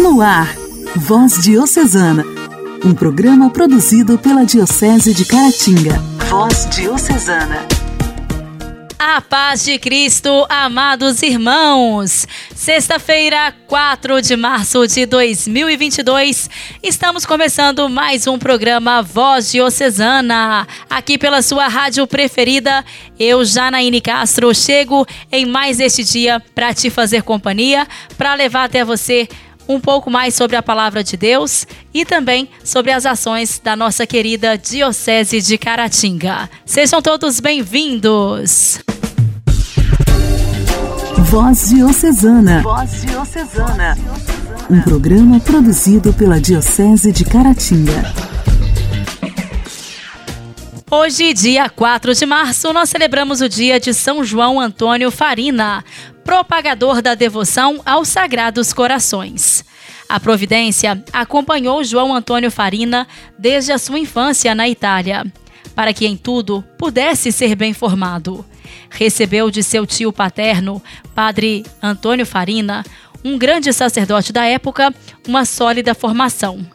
No ar, Voz Diocesana, um programa produzido pela Diocese de Caratinga. Voz Diocesana. A paz de Cristo, amados irmãos. Sexta-feira, 4 de março de 2022, estamos começando mais um programa Voz Diocesana. Aqui pela sua rádio preferida, eu, Janaíne Castro, chego em mais este dia para te fazer companhia, para levar até você um pouco mais sobre a palavra de Deus e também sobre as ações da nossa querida Diocese de Caratinga. Sejam todos bem-vindos! Voz Diocesana. Voz Diocesana. Um programa produzido pela Diocese de Caratinga. Hoje, dia 4 de março, nós celebramos o dia de São João Antônio Farina, propagador da devoção aos Sagrados Corações. A Providência acompanhou João Antônio Farina desde a sua infância na Itália, para que em tudo pudesse ser bem formado. Recebeu de seu tio paterno, padre Antônio Farina, um grande sacerdote da época, uma sólida formação.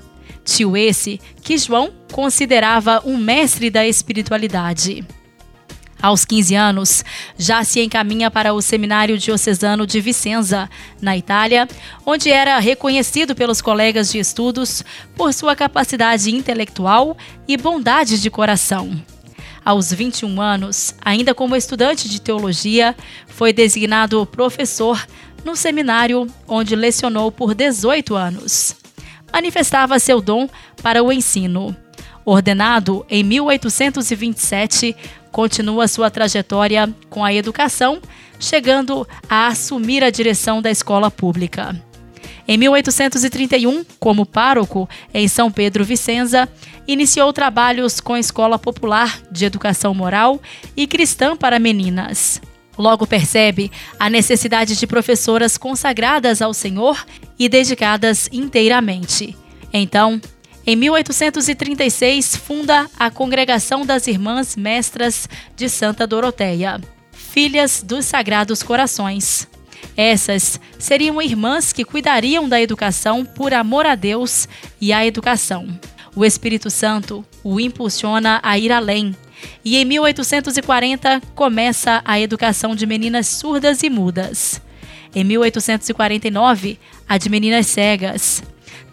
Tio esse que João considerava um mestre da espiritualidade. Aos 15 anos, já se encaminha para o Seminário Diocesano de Vicenza, na Itália, onde era reconhecido pelos colegas de estudos por sua capacidade intelectual e bondade de coração. Aos 21 anos, ainda como estudante de teologia, foi designado professor no seminário onde lecionou por 18 anos manifestava seu dom para o ensino. Ordenado em 1827, continua sua trajetória com a educação, chegando a assumir a direção da escola pública. Em 1831, como pároco em São Pedro Vicenza, iniciou trabalhos com a Escola Popular de Educação Moral e Cristã para Meninas. Logo percebe a necessidade de professoras consagradas ao Senhor e dedicadas inteiramente. Então, em 1836, funda a Congregação das Irmãs Mestras de Santa Doroteia, filhas dos Sagrados Corações. Essas seriam irmãs que cuidariam da educação por amor a Deus e à educação. O Espírito Santo o impulsiona a ir além, e em 1840 começa a educação de meninas surdas e mudas. Em 1849, a de meninas cegas.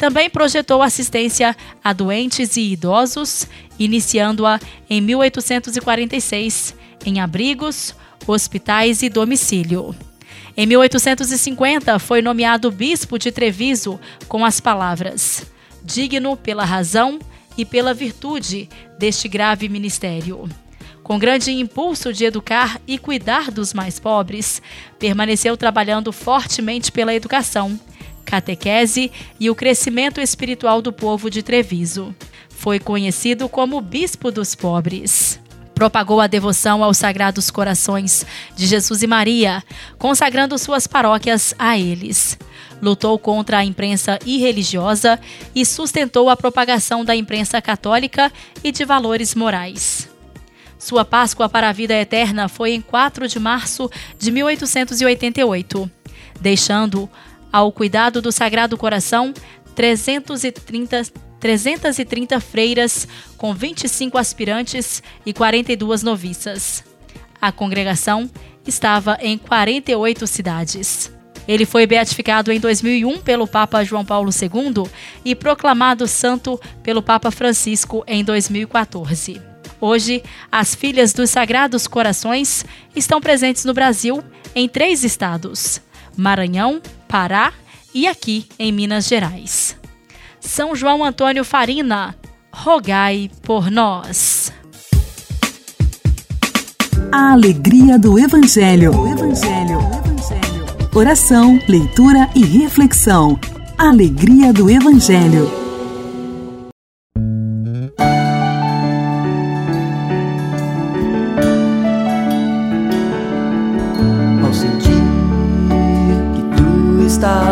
Também projetou assistência a doentes e idosos, iniciando-a em 1846 em abrigos, hospitais e domicílio. Em 1850, foi nomeado bispo de Treviso com as palavras: digno pela razão e pela virtude deste grave ministério. Com grande impulso de educar e cuidar dos mais pobres, permaneceu trabalhando fortemente pela educação, catequese e o crescimento espiritual do povo de Treviso. Foi conhecido como Bispo dos Pobres. Propagou a devoção aos Sagrados Corações de Jesus e Maria, consagrando suas paróquias a eles lutou contra a imprensa irreligiosa e sustentou a propagação da imprensa católica e de valores morais. Sua Páscoa para a vida eterna foi em 4 de março de 1888, deixando ao cuidado do Sagrado Coração 330, 330 freiras com 25 aspirantes e 42 noviças. A congregação estava em 48 cidades. Ele foi beatificado em 2001 pelo Papa João Paulo II e proclamado santo pelo Papa Francisco em 2014. Hoje, as filhas dos Sagrados Corações estão presentes no Brasil em três estados: Maranhão, Pará e aqui em Minas Gerais. São João Antônio Farina, rogai por nós. A alegria do Evangelho. O Evangelho oração, leitura e reflexão. Alegria do Evangelho. Tu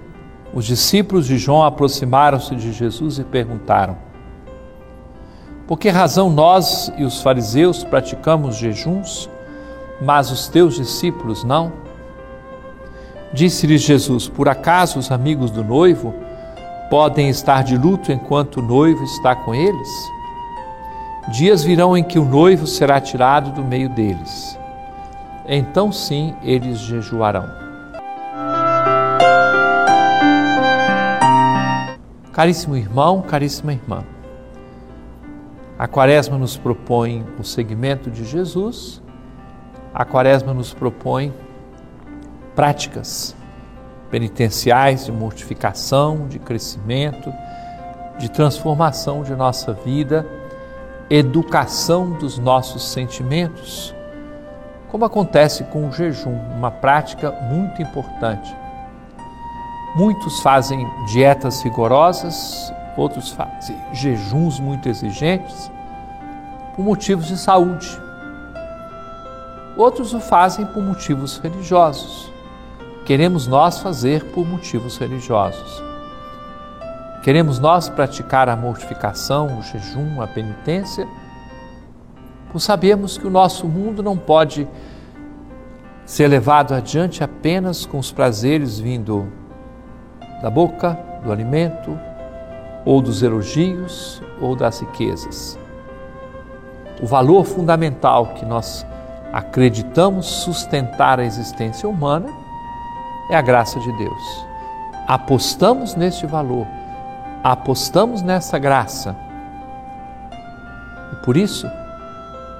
os discípulos de João aproximaram-se de Jesus e perguntaram: Por que razão nós e os fariseus praticamos jejuns, mas os teus discípulos não? Disse-lhes Jesus: Por acaso os amigos do noivo podem estar de luto enquanto o noivo está com eles? Dias virão em que o noivo será tirado do meio deles. Então sim eles jejuarão. Caríssimo irmão, caríssima irmã, a Quaresma nos propõe o seguimento de Jesus, a Quaresma nos propõe práticas penitenciais de mortificação, de crescimento, de transformação de nossa vida, educação dos nossos sentimentos, como acontece com o jejum, uma prática muito importante. Muitos fazem dietas rigorosas, outros fazem jejuns muito exigentes por motivos de saúde. Outros o fazem por motivos religiosos. Queremos nós fazer por motivos religiosos. Queremos nós praticar a mortificação, o jejum, a penitência, por sabermos que o nosso mundo não pode ser levado adiante apenas com os prazeres vindo da boca, do alimento, ou dos elogios, ou das riquezas. O valor fundamental que nós acreditamos sustentar a existência humana é a graça de Deus. Apostamos neste valor, apostamos nessa graça. E por isso,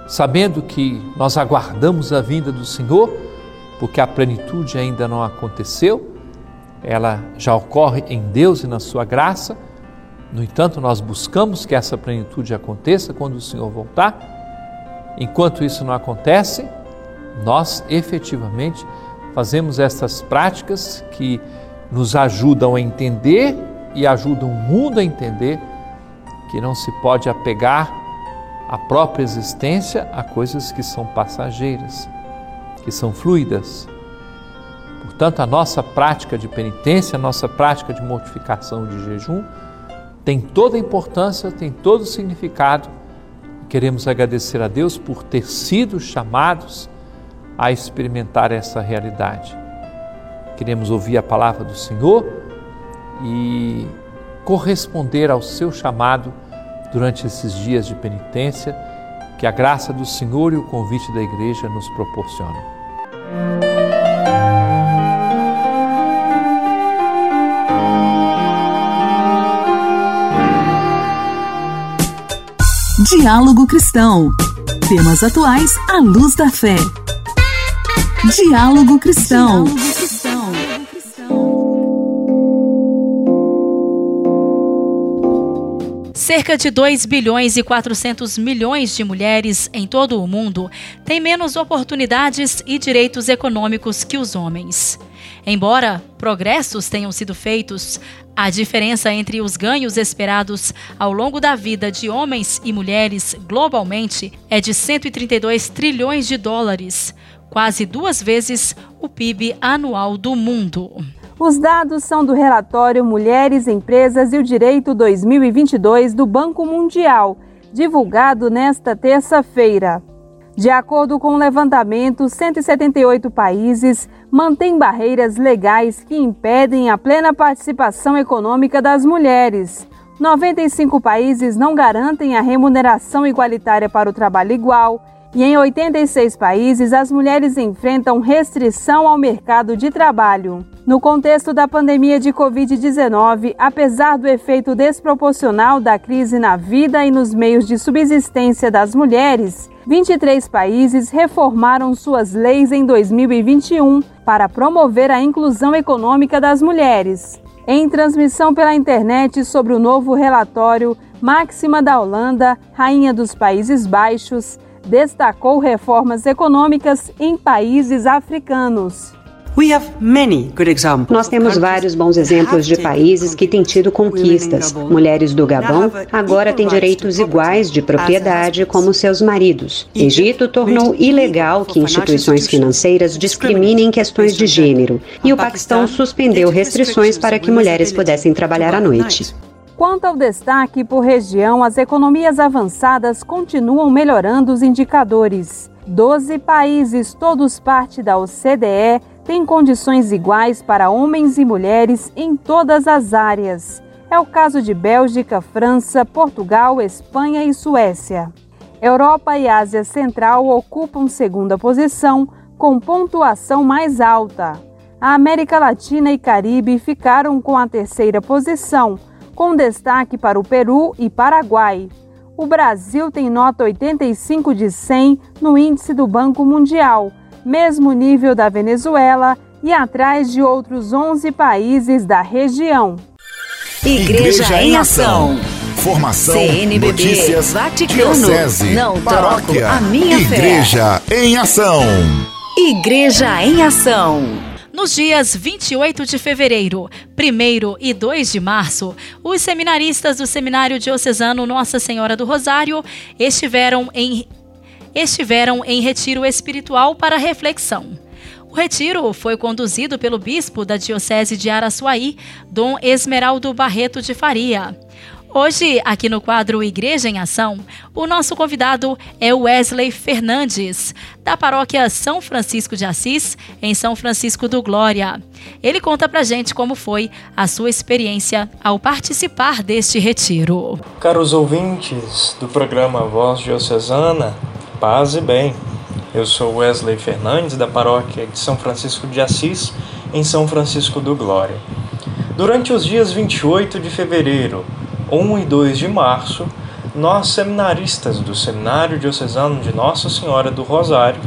sabendo que nós aguardamos a vinda do Senhor, porque a plenitude ainda não aconteceu, ela já ocorre em Deus e na sua graça. No entanto, nós buscamos que essa plenitude aconteça quando o Senhor voltar. Enquanto isso não acontece, nós efetivamente fazemos essas práticas que nos ajudam a entender e ajudam o mundo a entender que não se pode apegar a própria existência a coisas que são passageiras, que são fluidas. Portanto, a nossa prática de penitência, a nossa prática de mortificação de jejum tem toda a importância, tem todo o significado. Queremos agradecer a Deus por ter sido chamados a experimentar essa realidade. Queremos ouvir a palavra do Senhor e corresponder ao seu chamado durante esses dias de penitência que a graça do Senhor e o convite da igreja nos proporcionam. Diálogo Cristão. Temas atuais à luz da fé. Diálogo Cristão. Cerca de 2 bilhões e 400 milhões de mulheres em todo o mundo têm menos oportunidades e direitos econômicos que os homens. Embora progressos tenham sido feitos, a diferença entre os ganhos esperados ao longo da vida de homens e mulheres globalmente é de 132 trilhões de dólares, quase duas vezes o PIB anual do mundo. Os dados são do relatório Mulheres, Empresas e o Direito 2022 do Banco Mundial, divulgado nesta terça-feira. De acordo com o levantamento, 178 países mantêm barreiras legais que impedem a plena participação econômica das mulheres. 95 países não garantem a remuneração igualitária para o trabalho igual. E em 86 países, as mulheres enfrentam restrição ao mercado de trabalho. No contexto da pandemia de Covid-19, apesar do efeito desproporcional da crise na vida e nos meios de subsistência das mulheres, 23 países reformaram suas leis em 2021 para promover a inclusão econômica das mulheres. Em transmissão pela internet sobre o novo relatório, Máxima da Holanda, Rainha dos Países Baixos, destacou reformas econômicas em países africanos. Nós temos vários bons exemplos de países que têm tido conquistas. Mulheres do Gabão agora têm direitos iguais de propriedade como seus maridos. Egito tornou ilegal que instituições financeiras discriminem questões de gênero. E o Paquistão suspendeu restrições para que mulheres pudessem trabalhar à noite. Quanto ao destaque por região, as economias avançadas continuam melhorando os indicadores. Doze países, todos parte da OCDE, têm condições iguais para homens e mulheres em todas as áreas. É o caso de Bélgica, França, Portugal, Espanha e Suécia. Europa e Ásia Central ocupam segunda posição, com pontuação mais alta. A América Latina e Caribe ficaram com a terceira posição, com destaque para o Peru e Paraguai. O Brasil tem nota 85 de 100 no índice do Banco Mundial mesmo nível da Venezuela e atrás de outros 11 países da região. Igreja, Igreja em Ação. Formação, CNBB, notícias, Vaticano, diocese, não paróquia, a minha Igreja fé. em Ação. Igreja em Ação. Nos dias 28 de fevereiro, 1 e 2 de março, os seminaristas do Seminário Diocesano Nossa Senhora do Rosário estiveram em estiveram em retiro espiritual para reflexão. O retiro foi conduzido pelo bispo da Diocese de Araçuaí, Dom Esmeraldo Barreto de Faria. Hoje, aqui no quadro Igreja em Ação, o nosso convidado é Wesley Fernandes, da paróquia São Francisco de Assis, em São Francisco do Glória. Ele conta pra gente como foi a sua experiência ao participar deste retiro. Caros ouvintes do programa Voz Diocesana, Paz e bem. Eu sou Wesley Fernandes, da paróquia de São Francisco de Assis, em São Francisco do Glória. Durante os dias 28 de fevereiro, 1 e 2 de março, nós, seminaristas do Seminário Diocesano de Nossa Senhora do Rosário,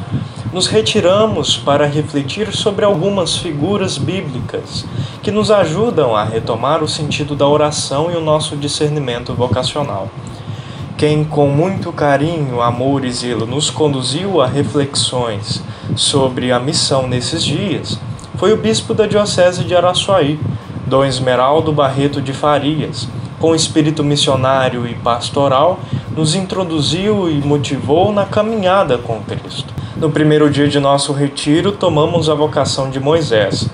nos retiramos para refletir sobre algumas figuras bíblicas que nos ajudam a retomar o sentido da oração e o nosso discernimento vocacional. Quem, com muito carinho, amor e zelo, nos conduziu a reflexões sobre a missão nesses dias foi o bispo da Diocese de Araçuaí, Dom Esmeraldo Barreto de Farias. Com espírito missionário e pastoral, nos introduziu e motivou na caminhada com Cristo. No primeiro dia de nosso retiro, tomamos a vocação de Moisés.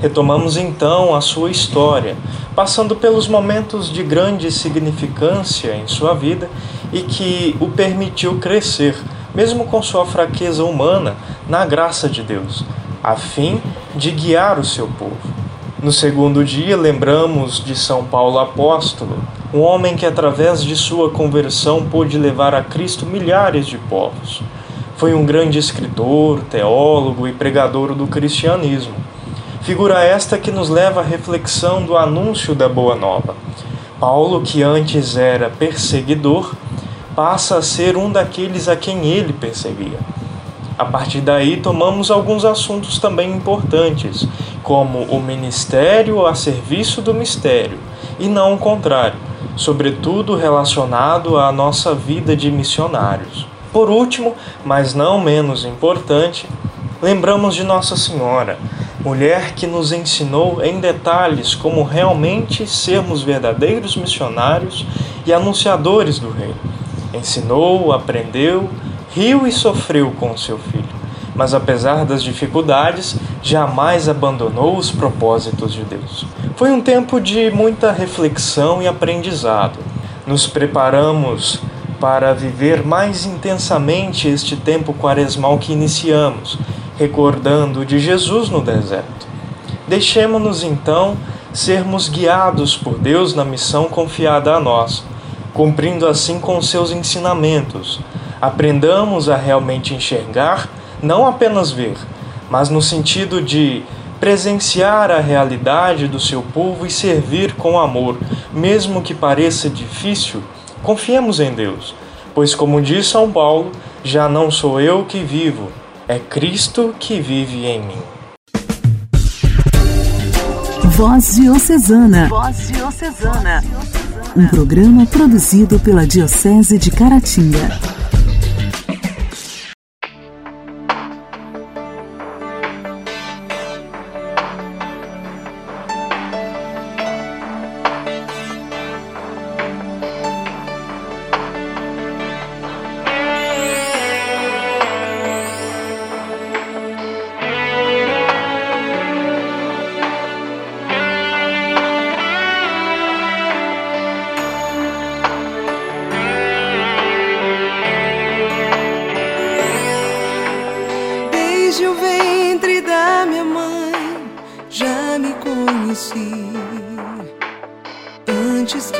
Retomamos então a sua história, passando pelos momentos de grande significância em sua vida e que o permitiu crescer, mesmo com sua fraqueza humana, na graça de Deus, a fim de guiar o seu povo. No segundo dia, lembramos de São Paulo apóstolo, um homem que, através de sua conversão, pôde levar a Cristo milhares de povos. Foi um grande escritor, teólogo e pregador do cristianismo. Figura esta que nos leva à reflexão do anúncio da Boa Nova. Paulo, que antes era perseguidor, passa a ser um daqueles a quem ele perseguia. A partir daí, tomamos alguns assuntos também importantes, como o ministério a serviço do mistério, e não o contrário, sobretudo relacionado à nossa vida de missionários. Por último, mas não menos importante, lembramos de Nossa Senhora, mulher que nos ensinou em detalhes como realmente sermos verdadeiros missionários e anunciadores do Reino. Ensinou, aprendeu, riu e sofreu com seu filho, mas apesar das dificuldades, jamais abandonou os propósitos de Deus. Foi um tempo de muita reflexão e aprendizado. Nos preparamos para viver mais intensamente este tempo quaresmal que iniciamos, recordando de Jesus no deserto. Deixemos-nos então sermos guiados por Deus na missão confiada a nós, cumprindo assim com seus ensinamentos. Aprendamos a realmente enxergar, não apenas ver, mas no sentido de presenciar a realidade do seu povo e servir com amor, mesmo que pareça difícil Confiemos em Deus, pois, como diz São Paulo, já não sou eu que vivo, é Cristo que vive em mim. Voz Diocesana. Voz Diocesana. Um programa produzido pela Diocese de Caratinga.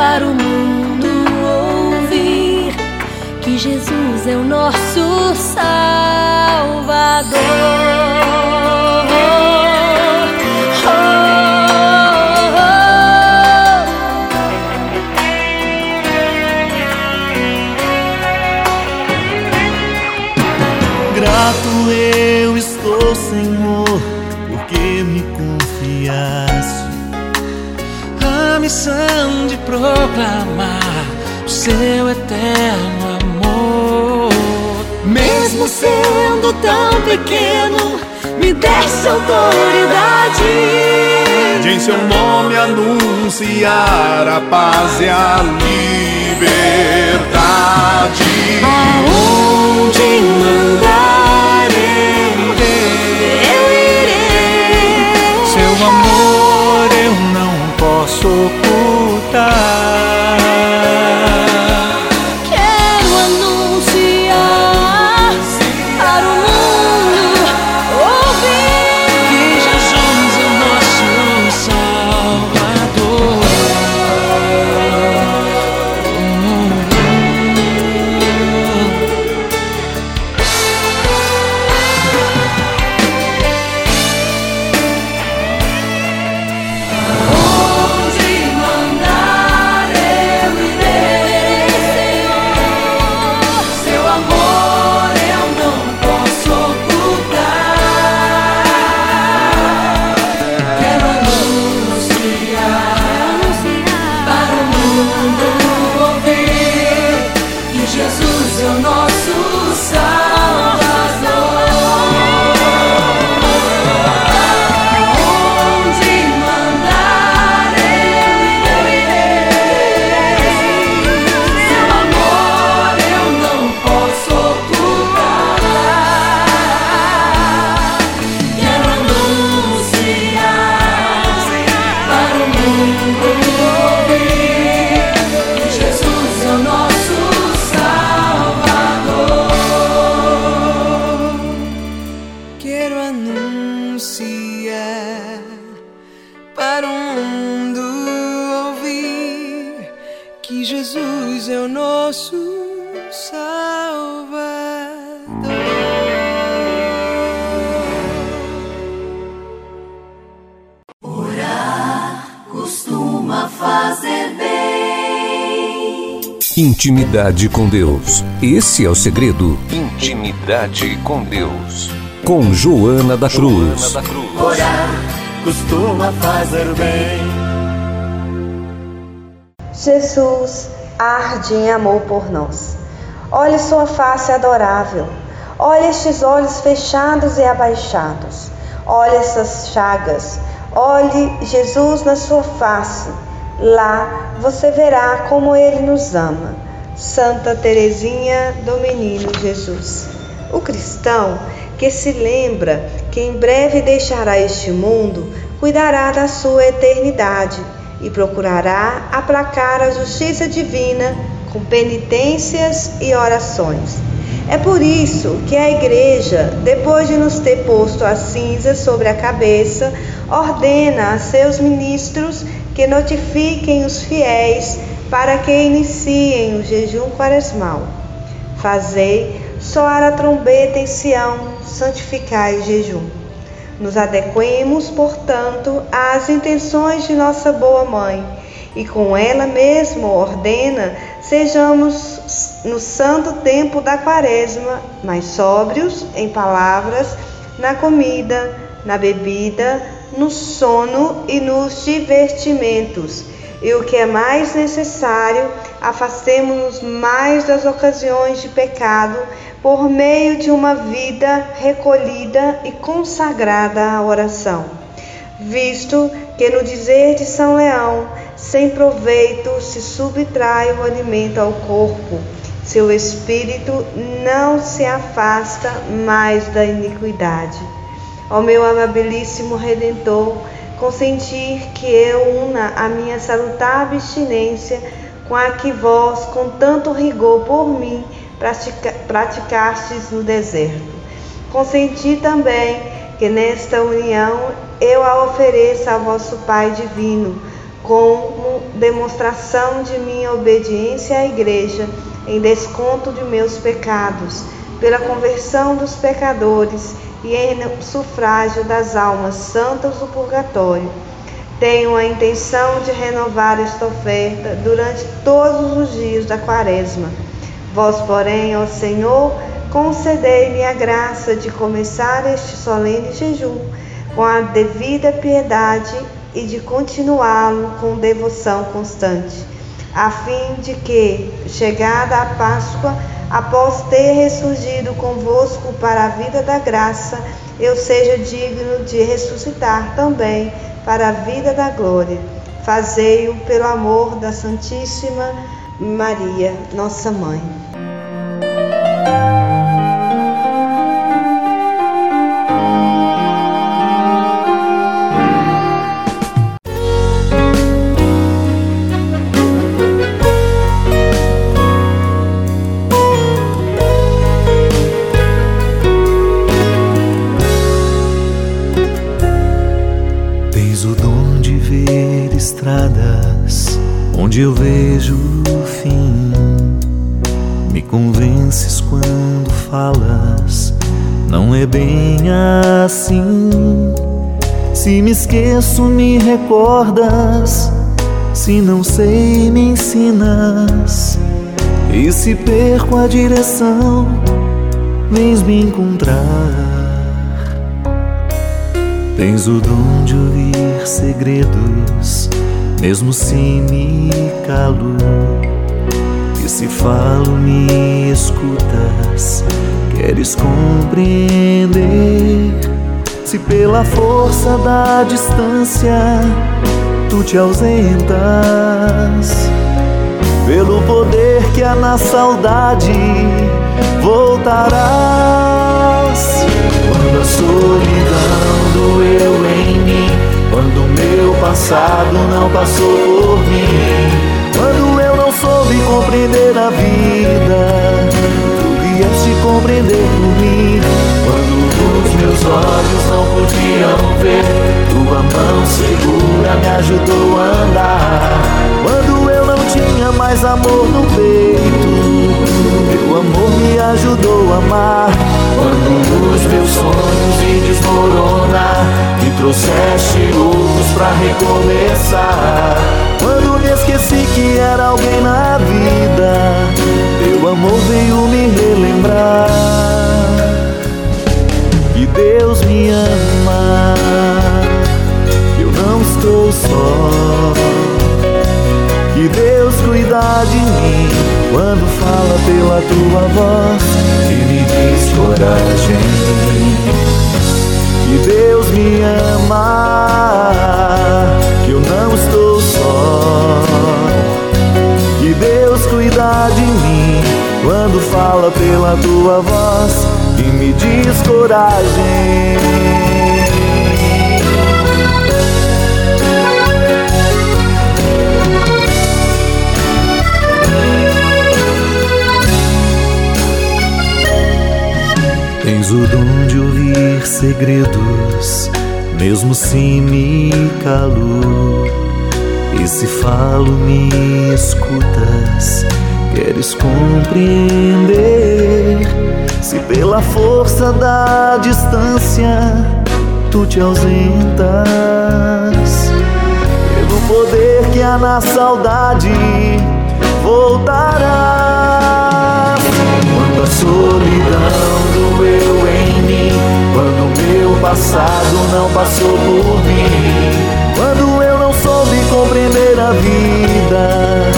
para o mundo ouvir que Jesus é o nosso Salvador. Eterno amor. Mesmo sendo tão pequeno, me desse autoridade de em seu nome anunciar a paz e a liberdade. Costuma fazer bem. Intimidade com Deus. Esse é o segredo. Intimidade com Deus. Com Joana da Cruz. Joana da Cruz. Orar costuma fazer bem. Jesus arde em amor por nós. Olhe sua face adorável. Olhe estes olhos fechados e abaixados. Olhe essas chagas. Olhe Jesus na sua face. Lá você verá como ele nos ama. Santa Teresinha do Menino Jesus. O cristão que se lembra que em breve deixará este mundo, cuidará da sua eternidade e procurará aplacar a justiça divina com penitências e orações. É por isso que a Igreja, depois de nos ter posto a cinza sobre a cabeça, ordena a seus ministros que notifiquem os fiéis para que iniciem o jejum quaresmal. Fazei soar a trombeta em Sião, santificai jejum. Nos adequemos, portanto, às intenções de nossa boa mãe e com ela mesma ordena sejamos no santo tempo da quaresma mais sóbrios em palavras, na comida, na bebida, no sono e nos divertimentos. E o que é mais necessário, afastemos-nos mais das ocasiões de pecado por meio de uma vida recolhida e consagrada à oração. Visto que no dizer de São Leão, sem proveito se subtrai o alimento ao corpo, seu espírito não se afasta mais da iniquidade. Ó meu amabilíssimo Redentor, consentir que eu una a minha salutar abstinência com a que vós, com tanto rigor por mim, pratica, praticastes no deserto. Consenti também que nesta união eu a ofereça ao vosso Pai Divino, como demonstração de minha obediência à Igreja, em desconto de meus pecados, pela conversão dos pecadores e em sufrágio das almas santas do purgatório. Tenho a intenção de renovar esta oferta durante todos os dias da Quaresma Vós, porém, ó Senhor, concedei-me a graça de começar este solene jejum com a devida piedade e de continuá-lo com devoção constante, a fim de que, chegada a Páscoa, após ter ressurgido convosco para a vida da graça, eu seja digno de ressuscitar também para a vida da glória. Fazei-o pelo amor da Santíssima Maria, nossa mãe. Esqueço, me recordas. Se não sei, me ensinas. E se perco a direção, vens me encontrar. Tens o dom de ouvir segredos, mesmo se me calo. E se falo, me escutas, queres compreender. Se pela força da distância tu te ausentas, pelo poder que há na saudade voltarás. Quando a solidão doeu em mim, quando o meu passado não passou por mim, quando eu não soube compreender a vida, tu vieste compreender por mim. Os meus olhos não podiam ver, tua mão segura me ajudou a andar. Quando eu não tinha mais amor no peito. Teu amor me ajudou a amar. Quando os meus sonhos se desmoronar, me trouxeste outros pra recomeçar. Quando me esqueci que era alguém na vida, teu amor veio me relembrar. Me ama, eu não estou só. Que Deus cuida de mim quando fala pela tua voz e me diz coragem. Que Deus me ama, que eu não estou só. Que Deus cuida de mim quando fala pela tua voz e me diz coragem. O dom de ouvir segredos, mesmo se me calo. E se falo, me escutas, queres compreender. Se pela força da distância tu te ausentas, pelo poder que há na saudade voltarás. Quando a solidão doeu em mim, quando meu passado não passou por mim, quando eu não soube compreender a vida,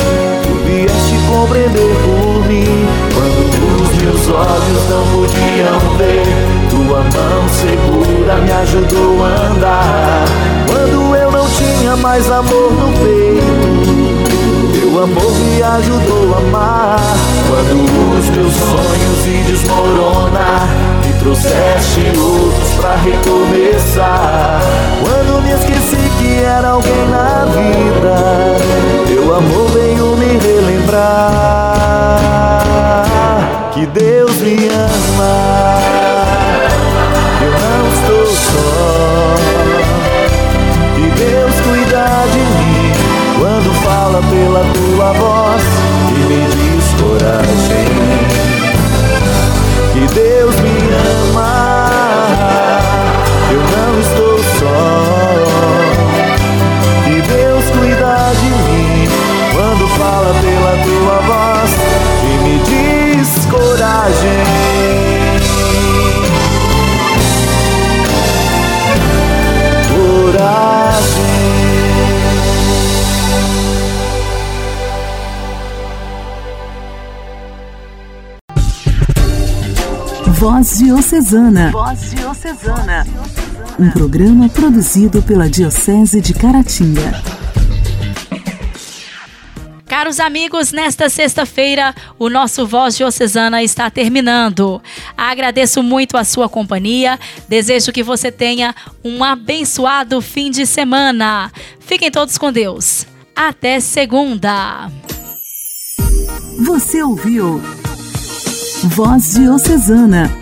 tu vieste compreender por mim. Quando os meus olhos não podiam ver, tua mão segura me ajudou a andar. Quando eu não tinha mais amor no peito. Teu amor me ajudou a amar Quando os meus sonhos se desmoronar Me trouxeste outros pra recomeçar. Quando me esqueci que era alguém na vida Teu amor veio me relembrar Que Deus me ama Voz Diocesana. Voz Diocesana. Um programa produzido pela Diocese de Caratinga. Caros amigos, nesta sexta-feira o nosso Voz Diocesana está terminando. Agradeço muito a sua companhia. Desejo que você tenha um abençoado fim de semana. Fiquem todos com Deus. Até segunda. Você ouviu Voz Diocesana,